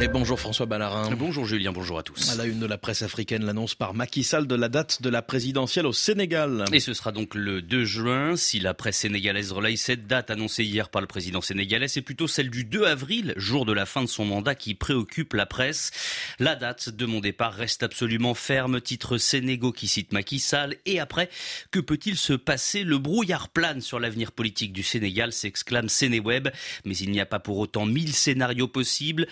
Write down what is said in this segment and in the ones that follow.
Et bonjour François Ballarin. Bonjour Julien, bonjour à tous. À la une de la presse africaine, l'annonce par Macky Sall de la date de la présidentielle au Sénégal. Et ce sera donc le 2 juin. Si la presse sénégalaise relaye cette date annoncée hier par le président sénégalais, c'est plutôt celle du 2 avril, jour de la fin de son mandat, qui préoccupe la presse. La date de mon départ reste absolument ferme, titre Sénégo qui cite Macky Sall. Et après, que peut-il se passer? Le brouillard plane sur l'avenir politique du Sénégal, s'exclame Sénéweb. Mais il n'y a pas pour autant mille scénarios possibles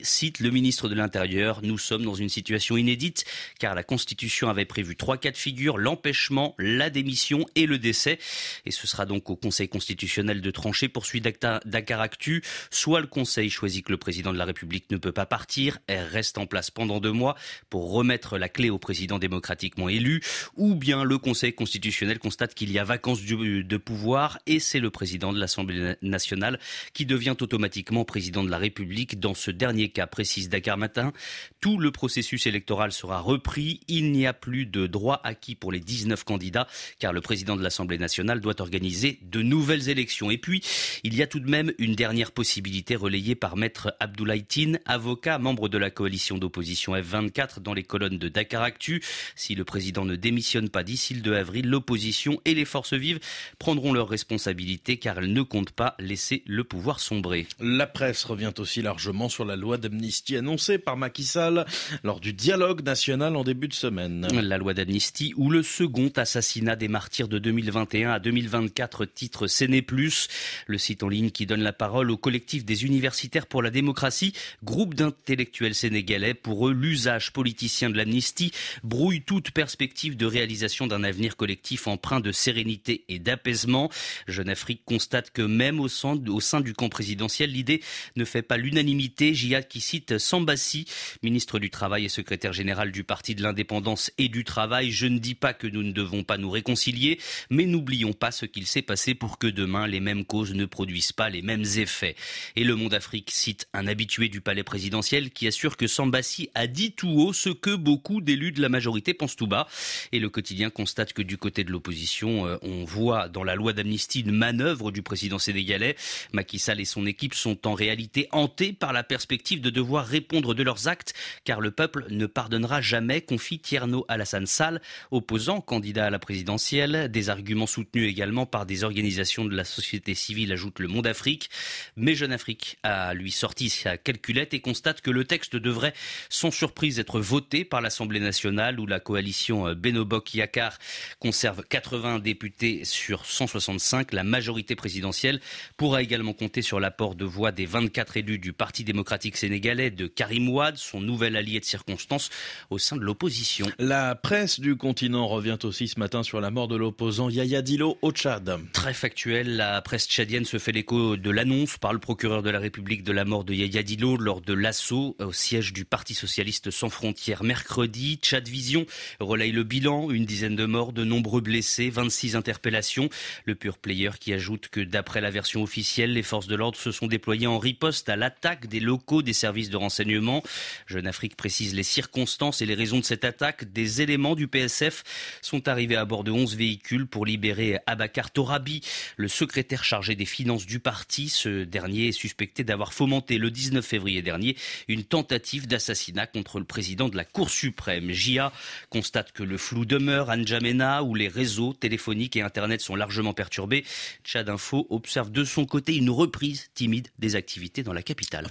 cite le ministre de l'Intérieur, nous sommes dans une situation inédite car la Constitution avait prévu trois cas de figure, l'empêchement, la démission et le décès. Et ce sera donc au Conseil constitutionnel de trancher, poursuit Dakar Actu. Soit le Conseil choisit que le président de la République ne peut pas partir, elle reste en place pendant deux mois pour remettre la clé au président démocratiquement élu, ou bien le Conseil constitutionnel constate qu'il y a vacance de pouvoir et c'est le président de l'Assemblée nationale qui devient automatiquement président de la République dans ce dernier cas, précise Dakar Matin, tout le processus électoral sera repris. Il n'y a plus de droit acquis pour les 19 candidats, car le président de l'Assemblée nationale doit organiser de nouvelles élections. Et puis, il y a tout de même une dernière possibilité relayée par maître Abdoulaye Tine, avocat, membre de la coalition d'opposition F24 dans les colonnes de Dakar Actu. Si le président ne démissionne pas d'ici le 2 avril, l'opposition et les forces vives prendront leurs responsabilités car elles ne comptent pas laisser le pouvoir sombrer. La presse revient aussi largement sur loi d'amnistie annoncée par Macky Sall lors du dialogue national en début de semaine. La loi d'amnistie ou le second assassinat des martyrs de 2021 à 2024 titre Séné Plus, le site en ligne qui donne la parole au collectif des universitaires pour la démocratie, groupe d'intellectuels sénégalais. Pour eux, l'usage politicien de l'amnistie brouille toute perspective de réalisation d'un avenir collectif empreint de sérénité et d'apaisement. Jeune Afrique constate que même au sein du camp présidentiel, l'idée ne fait pas l'unanimité. Jihad qui cite Sambassi, ministre du Travail et secrétaire général du Parti de l'Indépendance et du Travail. Je ne dis pas que nous ne devons pas nous réconcilier, mais n'oublions pas ce qu'il s'est passé pour que demain les mêmes causes ne produisent pas les mêmes effets. Et le Monde Afrique cite un habitué du palais présidentiel qui assure que Sambassi a dit tout haut ce que beaucoup d'élus de la majorité pensent tout bas. Et le quotidien constate que du côté de l'opposition, euh, on voit dans la loi d'amnistie une manœuvre du président sénégalais. Macky Sall et son équipe sont en réalité hantés par la perspective de devoir répondre de leurs actes, car le peuple ne pardonnera jamais, confie Tierno Alassane Sall, opposant candidat à la présidentielle. Des arguments soutenus également par des organisations de la société civile, ajoute le Monde Afrique. Mais Jeune Afrique a lui sorti sa calculette et constate que le texte devrait sans surprise être voté par l'Assemblée nationale où la coalition Benobok Yakar conserve 80 députés sur 165. La majorité présidentielle pourra également compter sur l'apport de voix des 24 élus du Parti démocratique sénégalais de Karim Ouad, son nouvel allié de circonstance au sein de l'opposition. La presse du continent revient aussi ce matin sur la mort de l'opposant Yaya Dilo au Tchad. Très factuel, la presse tchadienne se fait l'écho de l'annonce par le procureur de la République de la mort de Yaya Dilo lors de l'assaut au siège du Parti socialiste sans frontières mercredi. Tchad Vision relaye le bilan, une dizaine de morts, de nombreux blessés, 26 interpellations. Le pur player qui ajoute que d'après la version officielle, les forces de l'ordre se sont déployées en riposte à l'attaque des des services de renseignement. Jeune Afrique précise les circonstances et les raisons de cette attaque. Des éléments du PSF sont arrivés à bord de 11 véhicules pour libérer Abakar Torabi, le secrétaire chargé des finances du parti. Ce dernier est suspecté d'avoir fomenté le 19 février dernier une tentative d'assassinat contre le président de la Cour suprême. JIA constate que le flou demeure à N'Djamena où les réseaux téléphoniques et Internet sont largement perturbés. Tchad Info observe de son côté une reprise timide des activités dans la capitale.